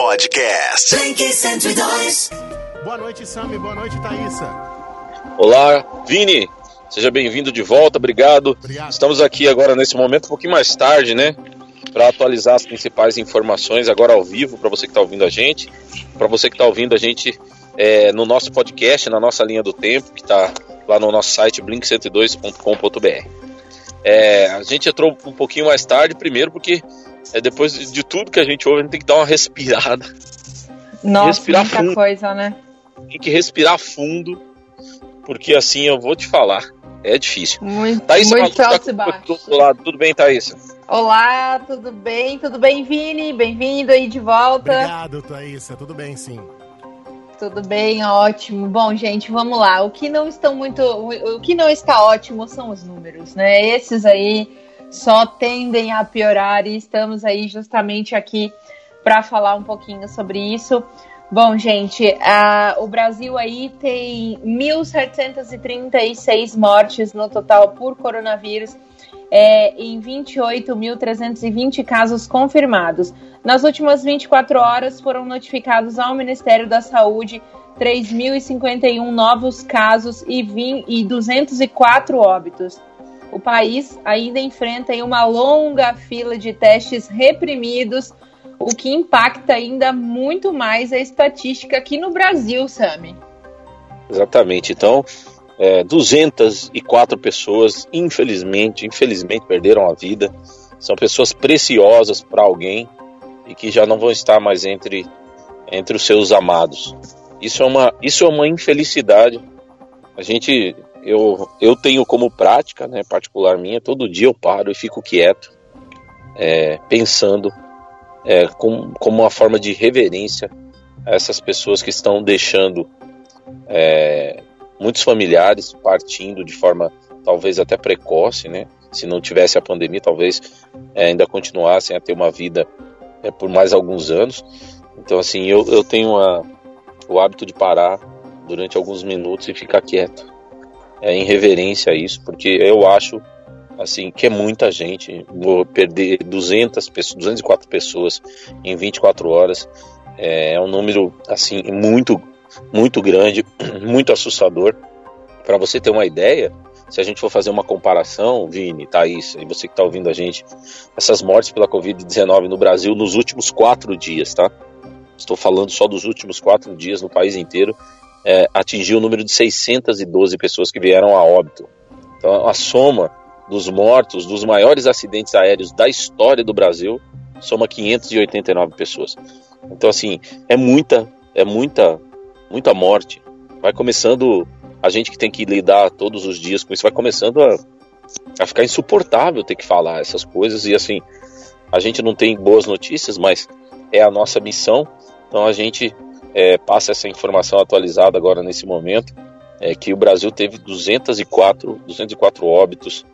Podcast. Blink 102. Boa noite, Sami. Boa noite, Thaísa. Olá, Vini. Seja bem-vindo de volta, obrigado. Obrigado. Estamos aqui agora nesse momento, um pouquinho mais tarde, né? Para atualizar as principais informações agora ao vivo, para você que está ouvindo a gente. Para você que está ouvindo a gente é, no nosso podcast, na nossa linha do tempo, que está lá no nosso site blink102.com.br. É, a gente entrou um pouquinho mais tarde, primeiro porque é, depois de tudo que a gente ouve, a gente tem que dar uma respirada. Nossa, Respirar muita fundo. coisa, né? Tem que respirar fundo, porque assim eu vou te falar, é difícil. Muito, Thaís, muito tá altos e outro lado. Tudo bem, Thaís? Olá, tudo bem? Tudo bem, Vini? Bem-vindo aí de volta. Obrigado, Thaísa. Tudo bem, sim. Tudo bem, ótimo. Bom, gente, vamos lá. O que não estão muito, o o que não está ótimo são os números, né? Esses aí só tendem a piorar e estamos aí justamente aqui para falar um pouquinho sobre isso. Bom, gente, ah, o Brasil aí tem 1.736 mortes no total por coronavírus, é, em 28.320 casos confirmados. Nas últimas 24 horas foram notificados ao Ministério da Saúde 3.051 novos casos e, 20 e 204 óbitos. O país ainda enfrenta uma longa fila de testes reprimidos, o que impacta ainda muito mais a estatística aqui no Brasil, Sami. Exatamente. Então, é, 204 pessoas, infelizmente, infelizmente perderam a vida. São pessoas preciosas para alguém e que já não vão estar mais entre, entre os seus amados. Isso é uma, isso é uma infelicidade. A gente, eu, eu tenho como prática, né, particular minha, todo dia eu paro e fico quieto, é, pensando é, como, uma forma de reverência a essas pessoas que estão deixando é, muitos familiares partindo de forma talvez até precoce, né? Se não tivesse a pandemia, talvez é, ainda continuassem a ter uma vida é, por mais alguns anos. Então, assim, eu, eu tenho a, o hábito de parar durante alguns minutos e ficar quieto, é, em reverência a isso, porque eu acho assim que é muita gente. Vou perder 200 pessoas, 204 pessoas em 24 horas. É, é um número assim muito muito grande, muito assustador. Para você ter uma ideia, se a gente for fazer uma comparação, Vini, Thaís, e você que está ouvindo a gente, essas mortes pela Covid-19 no Brasil nos últimos quatro dias, tá? Estou falando só dos últimos quatro dias no país inteiro, é, atingiu o número de 612 pessoas que vieram a óbito. Então, a soma dos mortos, dos maiores acidentes aéreos da história do Brasil, soma 589 pessoas. Então, assim, é muita, é muita muita morte. Vai começando, a gente que tem que lidar todos os dias com isso, vai começando a, a ficar insuportável ter que falar essas coisas. E assim, a gente não tem boas notícias, mas é a nossa missão. Então a gente é, passa essa informação atualizada agora nesse momento, é, que o Brasil teve 204, 204 óbitos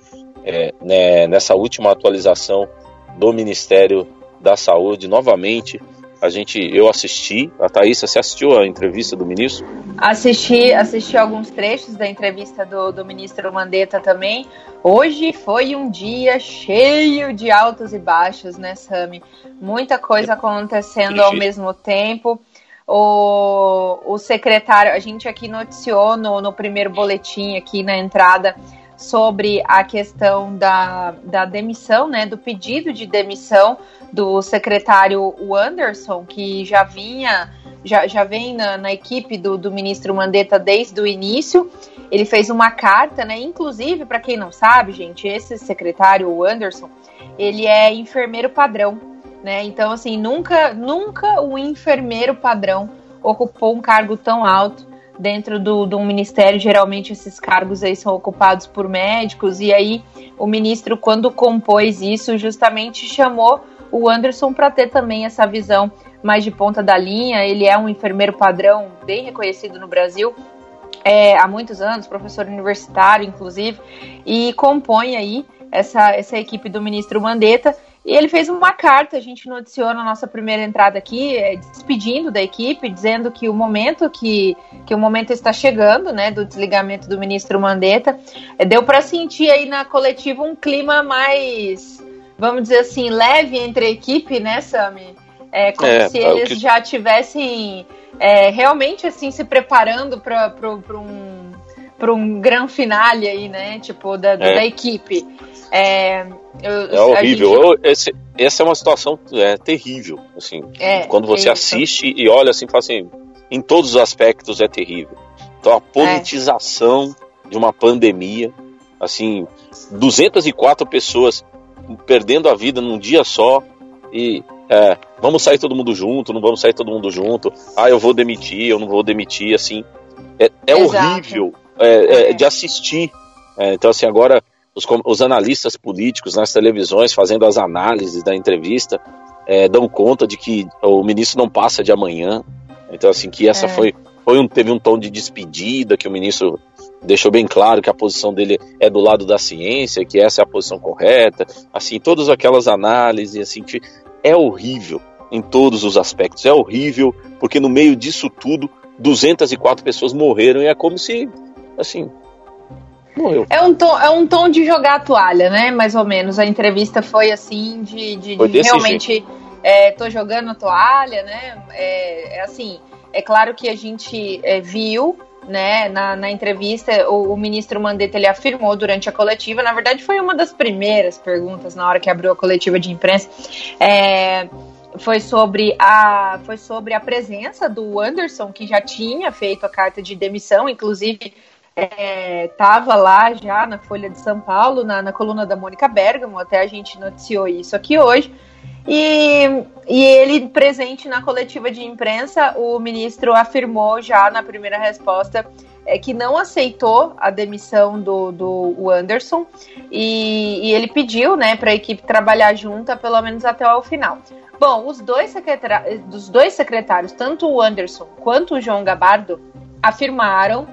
é, né, nessa última atualização do Ministério da Saúde. Novamente, a gente, eu assisti, a Thaís, você assistiu a entrevista do ministro? Assisti, assisti alguns trechos da entrevista do, do ministro Mandetta também. Hoje foi um dia cheio de altos e baixos, né, Sami? Muita coisa acontecendo ao mesmo tempo. O, o secretário, a gente aqui noticiou no, no primeiro boletim aqui na entrada sobre a questão da, da demissão, né, do pedido de demissão do secretário Anderson, que já vinha, já, já vem na, na equipe do, do ministro Mandetta desde o início. Ele fez uma carta, né? Inclusive, para quem não sabe, gente, esse secretário, o Anderson, ele é enfermeiro padrão, né? Então, assim, nunca, nunca o enfermeiro padrão ocupou um cargo tão alto dentro do, do ministério. Geralmente, esses cargos aí são ocupados por médicos. E aí, o ministro, quando compôs isso, justamente chamou o Anderson para ter também essa visão mais de ponta da linha. Ele é um enfermeiro padrão bem reconhecido no Brasil. É, há muitos anos, professor universitário, inclusive, e compõe aí essa, essa equipe do ministro Mandetta. E ele fez uma carta, a gente noticiou na nossa primeira entrada aqui, é, despedindo da equipe, dizendo que o momento que, que o momento está chegando, né, do desligamento do ministro Mandetta, é, deu para sentir aí na coletiva um clima mais, vamos dizer assim, leve entre a equipe, né, Sami? É como é, se eles que... já tivessem é, realmente assim se preparando para um para um grande finale aí, né? Tipo, da, é. da equipe. É, eu, é horrível. Gente... Esse, essa é uma situação é, terrível. Assim, é, quando você assiste e olha assim, fala assim, em todos os aspectos é terrível. Então a politização de uma pandemia, assim, 204 pessoas perdendo a vida num dia só e é, vamos sair todo mundo junto, não vamos sair todo mundo junto. Ah, eu vou demitir, eu não vou demitir, assim. É, é horrível é, é, de assistir. É, então, assim, agora os, os, analistas políticos nas televisões fazendo as análises da entrevista é, dão conta de que o ministro não passa de amanhã. Então, assim, que essa é. foi, foi um, teve um tom de despedida, que o ministro deixou bem claro que a posição dele é do lado da ciência, que essa é a posição correta. Assim, todas aquelas análises, assim, que é horrível em todos os aspectos. É horrível, porque no meio disso tudo, 204 pessoas morreram e é como se assim, morreu. É um tom, é um tom de jogar a toalha, né? Mais ou menos. A entrevista foi assim, de, de, de realmente é, tô jogando a toalha, né? É, é, assim, é claro que a gente é, viu. Né, na, na entrevista, o, o, ministro Mandetta ele afirmou durante a coletiva, na verdade foi uma das primeiras perguntas na hora que abriu a coletiva de imprensa, é, foi sobre a foi sobre a presença do Anderson que já tinha feito a carta de demissão, inclusive estava é, lá já na Folha de São Paulo, na, na coluna da Mônica Bergamo, até a gente noticiou isso aqui hoje. E, e ele, presente na coletiva de imprensa, o ministro afirmou já na primeira resposta é, que não aceitou a demissão do, do Anderson e, e ele pediu né, para a equipe trabalhar junta pelo menos até o final. Bom, os dois, secretários, dos dois secretários, tanto o Anderson quanto o João Gabardo, afirmaram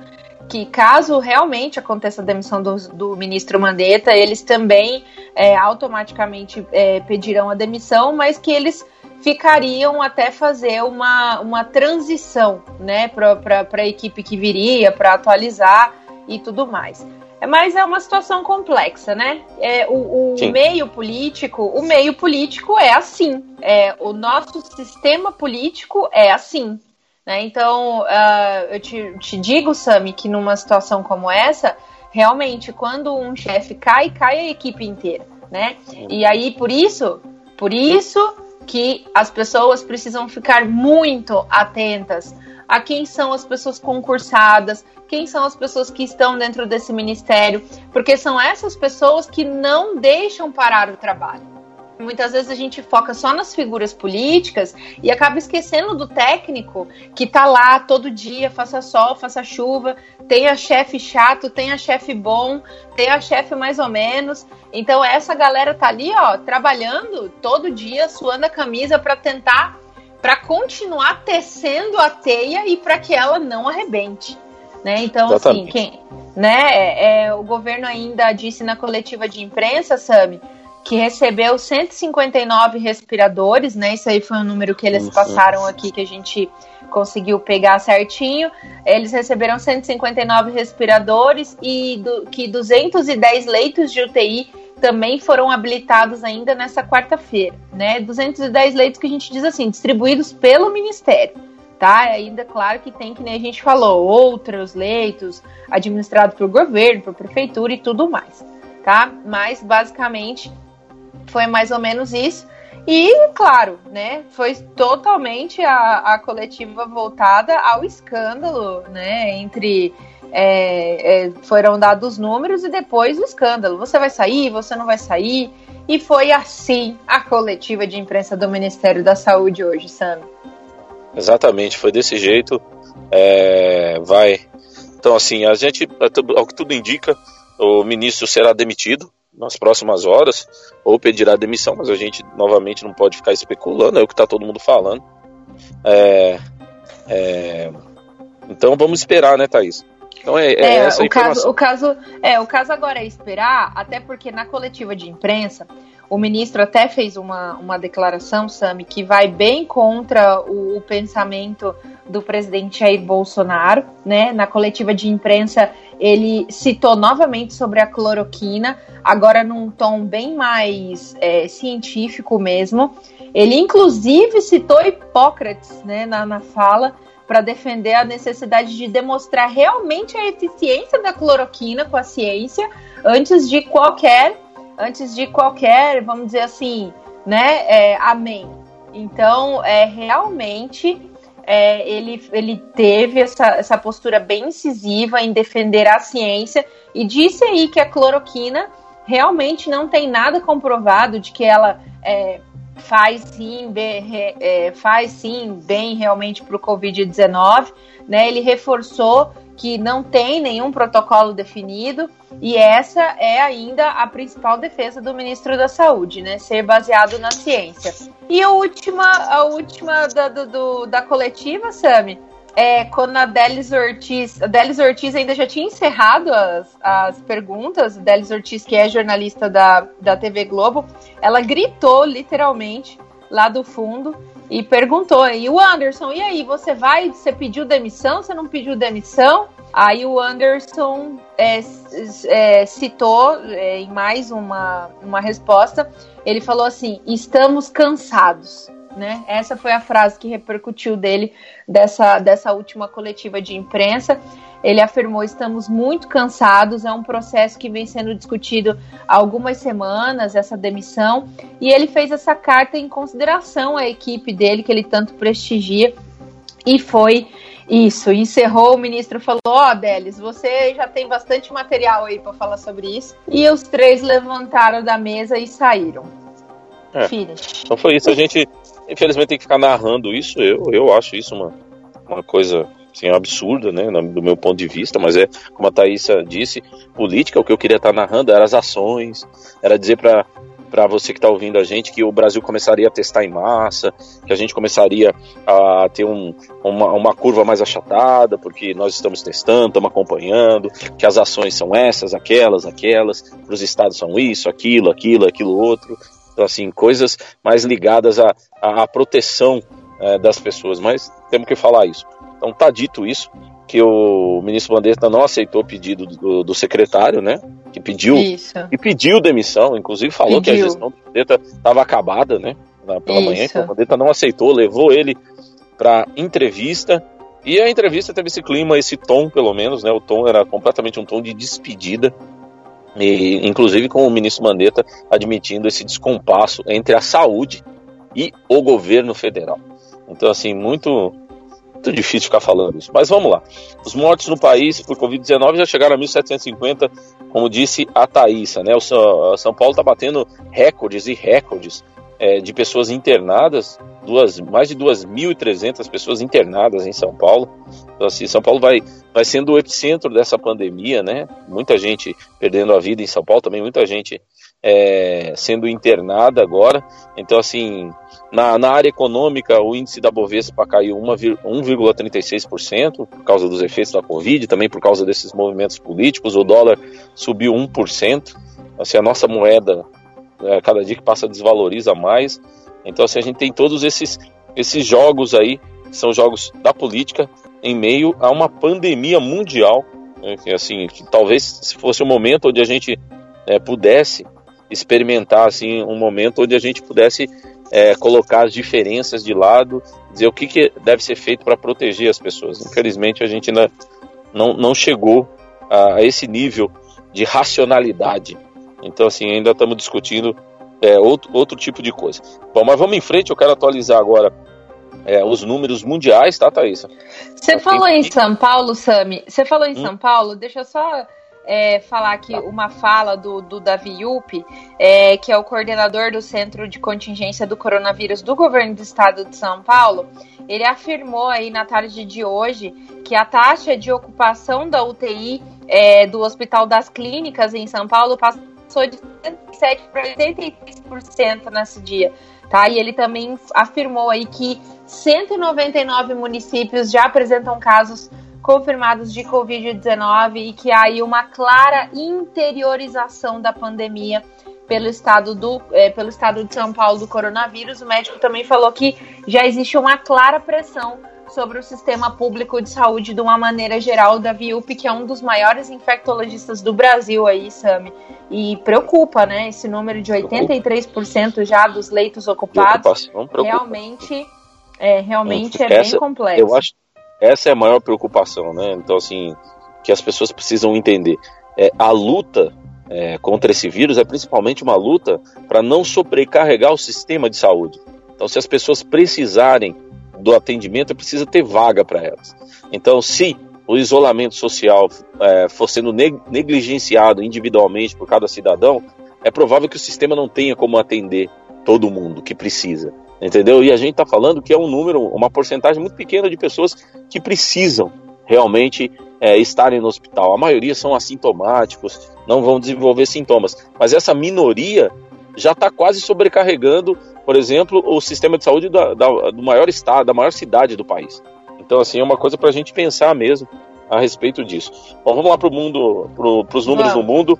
que caso realmente aconteça a demissão do, do ministro Mandetta, eles também é, automaticamente é, pedirão a demissão, mas que eles ficariam até fazer uma, uma transição né, para a equipe que viria, para atualizar e tudo mais. É, mas é uma situação complexa, né? É, o, o meio político, o meio político é assim. É, o nosso sistema político é assim. Né? Então, uh, eu te, te digo, Sami, que numa situação como essa, realmente, quando um chefe cai, cai a equipe inteira. Né? E aí, por isso, por isso que as pessoas precisam ficar muito atentas a quem são as pessoas concursadas, quem são as pessoas que estão dentro desse ministério, porque são essas pessoas que não deixam parar o trabalho. Muitas vezes a gente foca só nas figuras políticas e acaba esquecendo do técnico que tá lá todo dia, faça sol, faça chuva, tenha chefe chato, tenha chefe bom, tenha chefe mais ou menos. Então essa galera tá ali, ó, trabalhando todo dia, suando a camisa para tentar para continuar tecendo a teia e para que ela não arrebente, né? Então assim, Exatamente. assim, quem, né, é, é, o governo ainda disse na coletiva de imprensa, Sami, que recebeu 159 respiradores, né? Isso aí foi um número que eles passaram aqui que a gente conseguiu pegar certinho. Eles receberam 159 respiradores e do, que 210 leitos de UTI também foram habilitados ainda nessa quarta-feira, né? 210 leitos que a gente diz assim, distribuídos pelo Ministério, tá? Ainda claro que tem, que nem a gente falou, outros leitos administrados pelo governo, por prefeitura e tudo mais, tá? Mas basicamente foi mais ou menos isso. E, claro, né, foi totalmente a, a coletiva voltada ao escândalo, né, entre... É, é, foram dados números e depois o escândalo. Você vai sair, você não vai sair. E foi assim a coletiva de imprensa do Ministério da Saúde hoje, Sam. Exatamente, foi desse jeito. É, vai. Então, assim, a gente, ao que tudo indica, o ministro será demitido nas próximas horas ou pedirá demissão, mas a gente novamente não pode ficar especulando, é o que está todo mundo falando. É, é, então vamos esperar, né, Thaís? Então é, é, é essa o caso, o caso é o caso agora é esperar, até porque na coletiva de imprensa o ministro até fez uma, uma declaração, Sami, que vai bem contra o, o, pensamento do presidente Jair Bolsonaro, né? Na coletiva de imprensa, ele citou novamente sobre a cloroquina, agora num tom bem mais é, científico mesmo. Ele, inclusive, citou Hipócrates né, na, na fala para defender a necessidade de demonstrar realmente a eficiência da cloroquina com a ciência antes de qualquer, antes de qualquer, vamos dizer assim, né, é, amém. Então, é realmente é, ele, ele teve essa, essa postura bem incisiva em defender a ciência e disse aí que a cloroquina realmente não tem nada comprovado de que ela é, faz sim bem, é, faz sim bem realmente para o Covid-19. Né? Ele reforçou que não tem nenhum protocolo definido e essa é ainda a principal defesa do ministro da Saúde, né? Ser baseado na ciência. E a última, a última da, do, da coletiva, Sami, é, quando a Delis Ortiz, a Delis Ortiz ainda já tinha encerrado as, as perguntas, Delis Ortiz, que é jornalista da, da TV Globo, ela gritou literalmente lá do fundo e perguntou, e o Anderson, e aí, você vai, você pediu demissão, você não pediu demissão? Aí o Anderson é, é, citou é, em mais uma, uma resposta, ele falou assim, estamos cansados né? Essa foi a frase que repercutiu dele dessa, dessa última coletiva de imprensa. Ele afirmou: estamos muito cansados, é um processo que vem sendo discutido há algumas semanas, essa demissão, e ele fez essa carta em consideração à equipe dele, que ele tanto prestigia, e foi isso. Encerrou, o ministro falou: Ó, oh, Delis, você já tem bastante material aí para falar sobre isso. E os três levantaram da mesa e saíram. É. Então foi isso, a gente Infelizmente tem que ficar narrando isso. Eu, eu acho isso uma, uma coisa assim, absurda, né, do meu ponto de vista, mas é, como a Thaisa disse, política, o que eu queria estar narrando era as ações, era dizer para para você que está ouvindo a gente que o Brasil começaria a testar em massa, que a gente começaria a ter um, uma, uma curva mais achatada, porque nós estamos testando, estamos acompanhando, que as ações são essas, aquelas, aquelas, para os estados são isso, aquilo, aquilo, aquilo outro. Então, assim, coisas mais ligadas à, à proteção é, das pessoas, mas temos que falar isso. Então, tá dito isso, que o ministro Mandetta não aceitou o pedido do, do secretário, né? Que pediu, isso. e pediu demissão, inclusive falou pediu. que a gestão do Mandetta estava acabada, né? Pela isso. manhã, então o Mandetta não aceitou, levou ele para entrevista. E a entrevista teve esse clima, esse tom, pelo menos, né? O tom era completamente um tom de despedida e, inclusive com o ministro Mandetta admitindo esse descompasso entre a saúde e o governo federal. Então, assim, muito, muito difícil ficar falando isso. Mas vamos lá. Os mortos no país por Covid-19 já chegaram a 1.750, como disse a Thaísa, né? O São Paulo está batendo recordes e recordes é, de pessoas internadas, duas, mais de 2.300 pessoas internadas em São Paulo. Então, assim, São Paulo vai, vai sendo o epicentro dessa pandemia, né? Muita gente perdendo a vida em São Paulo, também muita gente é, sendo internada agora. Então, assim, na, na área econômica, o índice da Bovespa caiu 1,36% por causa dos efeitos da Covid, também por causa desses movimentos políticos. O dólar subiu 1%. Assim, a nossa moeda é, cada dia que passa desvaloriza mais. Então, assim, a gente tem todos esses, esses jogos aí, que são jogos da política, em meio a uma pandemia mundial. Né, que, assim, que talvez se fosse um momento onde a gente é, pudesse experimentar assim um momento onde a gente pudesse é, colocar as diferenças de lado, dizer o que, que deve ser feito para proteger as pessoas. Infelizmente, a gente ainda não, não chegou a, a esse nível de racionalidade então, assim, ainda estamos discutindo é, outro, outro tipo de coisa. Bom, mas vamos em frente, eu quero atualizar agora é, os números mundiais, tá, Thaisa? Você falou em São Paulo, Sami, você falou em hum? São Paulo, deixa eu só é, falar aqui uma fala do, do Davi Yupi, é, que é o coordenador do Centro de Contingência do Coronavírus do Governo do Estado de São Paulo. Ele afirmou aí na tarde de hoje que a taxa de ocupação da UTI é, do Hospital das Clínicas em São Paulo passa passou de 77% para 83% nesse dia. Tá? E ele também afirmou aí que 199 municípios já apresentam casos confirmados de Covid-19 e que há aí uma clara interiorização da pandemia pelo estado, do, é, pelo estado de São Paulo do coronavírus. O médico também falou que já existe uma clara pressão sobre o sistema público de saúde de uma maneira geral da Viup, que é um dos maiores infectologistas do Brasil aí, Sami. E preocupa, né? Esse número de 83% já dos leitos ocupados. Realmente, é, realmente é essa, bem complexo. Eu acho essa é a maior preocupação, né? Então, assim, que as pessoas precisam entender. É, a luta é, contra esse vírus é principalmente uma luta para não sobrecarregar o sistema de saúde. Então, se as pessoas precisarem do atendimento, precisa ter vaga para elas. Então, se o isolamento social é, for sendo negligenciado individualmente por cada cidadão, é provável que o sistema não tenha como atender todo mundo que precisa. Entendeu? E a gente está falando que é um número, uma porcentagem muito pequena de pessoas que precisam realmente é, estarem no hospital. A maioria são assintomáticos, não vão desenvolver sintomas. Mas essa minoria já está quase sobrecarregando, por exemplo, o sistema de saúde da, da, do maior estado, da maior cidade do país. Então, assim, é uma coisa para a gente pensar mesmo a respeito disso. Bom, vamos lá para o mundo, para os números do mundo.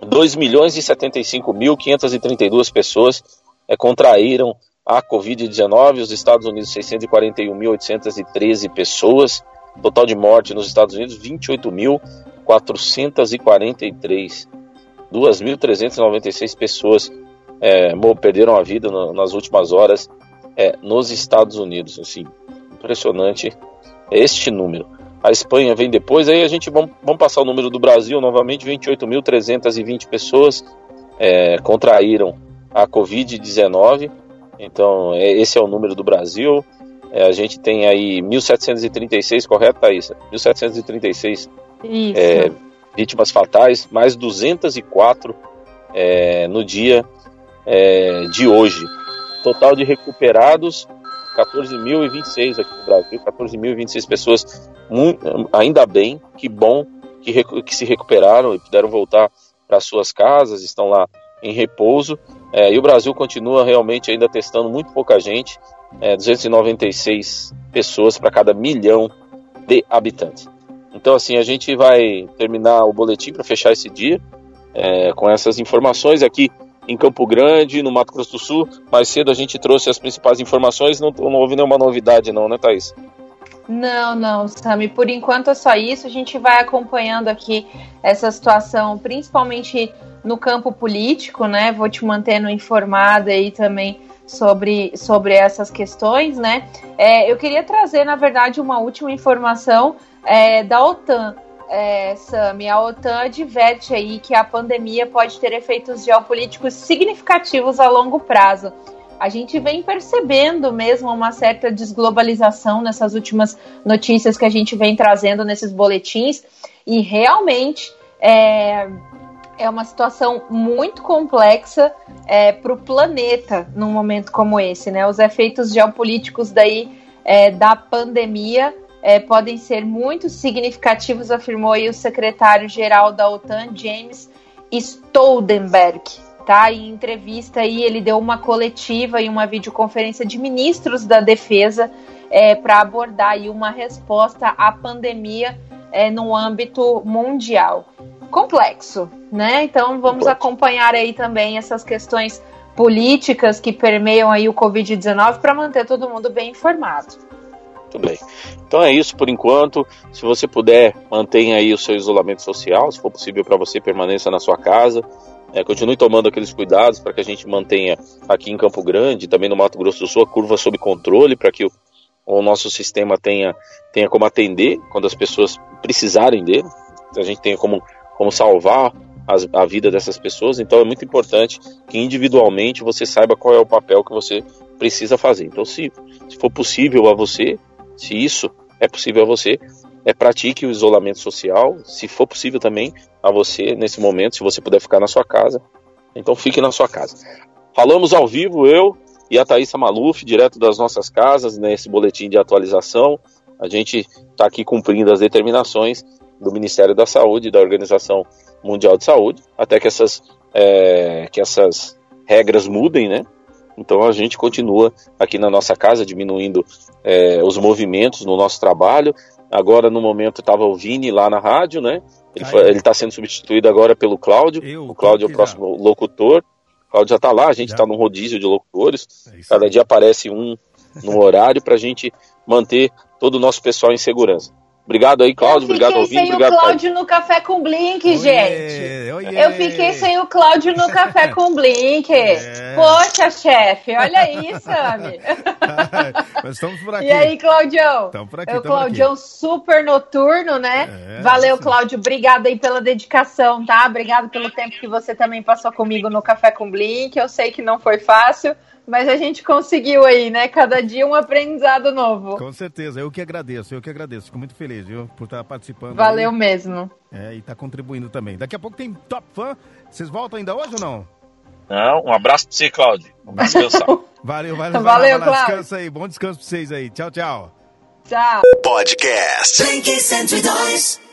2 milhões e 75 mil 532 pessoas é, contraíram a Covid-19, os Estados Unidos 641.813 pessoas, total de morte nos Estados Unidos 28.443, 2.396 pessoas é, perderam a vida no, nas últimas horas é, nos Estados Unidos, assim, impressionante este número. A Espanha vem depois, aí a gente vamos, vamos passar o número do Brasil novamente, 28.320 pessoas é, contraíram a Covid-19, então, é, esse é o número do Brasil. É, a gente tem aí 1.736, correto, Thaís? 1.736 é, vítimas fatais, mais 204 é, no dia é, de hoje. Total de recuperados, 14.026 aqui no Brasil, 14.026 pessoas. Muito, ainda bem, que bom que, que se recuperaram e puderam voltar para suas casas, estão lá em repouso. É, e o Brasil continua realmente ainda testando muito pouca gente, é, 296 pessoas para cada milhão de habitantes. Então, assim, a gente vai terminar o boletim para fechar esse dia é, com essas informações aqui em Campo Grande, no Mato Grosso do Sul. Mais cedo a gente trouxe as principais informações, não, não houve nenhuma novidade, não, né, Thaís? Não, não, Sami. Por enquanto é só isso. A gente vai acompanhando aqui essa situação, principalmente no campo político, né? Vou te mantendo informada aí também sobre, sobre essas questões, né? É, eu queria trazer, na verdade, uma última informação é, da OTAN. É, Sami, a OTAN adverte aí que a pandemia pode ter efeitos geopolíticos significativos a longo prazo. A gente vem percebendo mesmo uma certa desglobalização nessas últimas notícias que a gente vem trazendo nesses boletins, e realmente é, é uma situação muito complexa é, para o planeta num momento como esse, né? Os efeitos geopolíticos daí é, da pandemia é, podem ser muito significativos, afirmou aí o secretário-geral da OTAN, James Stoltenberg. Tá? Em entrevista aí, ele deu uma coletiva e uma videoconferência de ministros da defesa é, para abordar aí uma resposta à pandemia é, no âmbito mundial complexo, né? Então vamos acompanhar aí também essas questões políticas que permeiam aí o Covid-19 para manter todo mundo bem informado. Muito bem. Então é isso por enquanto. Se você puder, mantenha aí o seu isolamento social. Se for possível para você, permaneça na sua casa. É, continue tomando aqueles cuidados para que a gente mantenha aqui em Campo Grande, também no Mato Grosso do Sul, a curva sob controle, para que o, o, nosso sistema tenha, tenha como atender quando as pessoas precisarem dele. A gente tenha como como salvar as, a vida dessas pessoas. Então é muito importante que individualmente você saiba qual é o papel que você precisa fazer. Então, se, se for possível a você, se isso é possível a você, é pratique o isolamento social. Se for possível também a você nesse momento, se você puder ficar na sua casa, então fique na sua casa. Falamos ao vivo, eu e a Thaisa Maluf, direto das nossas casas, nesse boletim de atualização. A gente está aqui cumprindo as determinações do Ministério da Saúde, da Organização Mundial de Saúde, até que essas, é, que essas regras mudem, né? Então a gente continua aqui na nossa casa diminuindo é, os movimentos no nosso trabalho. Agora no momento estava o Vini lá na rádio, né? Ele está sendo substituído agora pelo Cláudio. Eu, o Cláudio é o próximo locutor. O Cláudio já está lá, a gente está num rodízio de locutores. É Cada dia aparece um no horário para a gente manter todo o nosso pessoal em segurança. Obrigado aí, Cláudio. Obrigado, ouvinte. Eu fiquei sem o Cláudio no Café com Blink, oiê, gente. Oiê. Eu fiquei sem o Cláudio no Café com Blink. É. Poxa, chefe, olha aí, Sami. Mas estamos por aqui. E aí, Claudião? Estamos por aqui. O Claudião super noturno, né? É, Valeu, sim. Cláudio. Obrigado aí pela dedicação, tá? Obrigado pelo tempo que você também passou comigo no Café com Blink. Eu sei que não foi fácil mas a gente conseguiu aí, né? Cada dia um aprendizado novo. Com certeza, eu que agradeço, eu que agradeço. Fico muito feliz, viu, por estar participando. Valeu aí. mesmo. É, e estar tá contribuindo também. Daqui a pouco tem Top Fã. Vocês voltam ainda hoje ou não? Não, um abraço pra você, Cláudio. Vamos descansar. valeu, valeu. Valeu, Cláudio. Descansa aí. Bom descanso pra vocês aí. Tchau, tchau. Tchau. Podcast. 102.